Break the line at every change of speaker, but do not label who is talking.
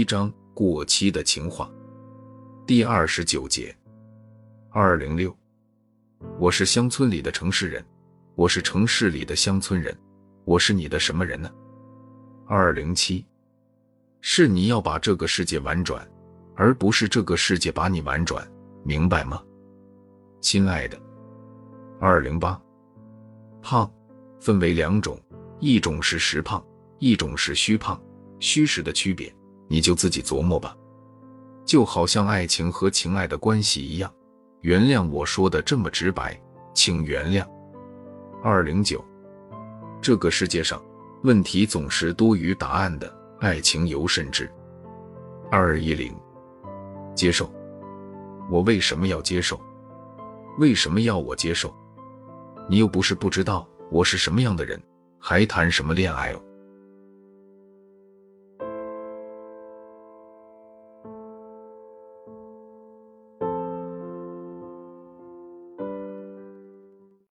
一章过期的情话，第二十九节。二零六，我是乡村里的城市人，我是城市里的乡村人，我是你的什么人呢？二零七，是你要把这个世界玩转，而不是这个世界把你玩转，明白吗，亲爱的？二零八，胖分为两种，一种是实胖，一种是虚胖。虚实的区别，你就自己琢磨吧。就好像爱情和情爱的关系一样，原谅我说的这么直白，请原谅。二零九，这个世界上问题总是多于答案的，爱情尤甚之。二一零，接受。我为什么要接受？为什么要我接受？你又不是不知道我是什么样的人，还谈什么恋爱哦？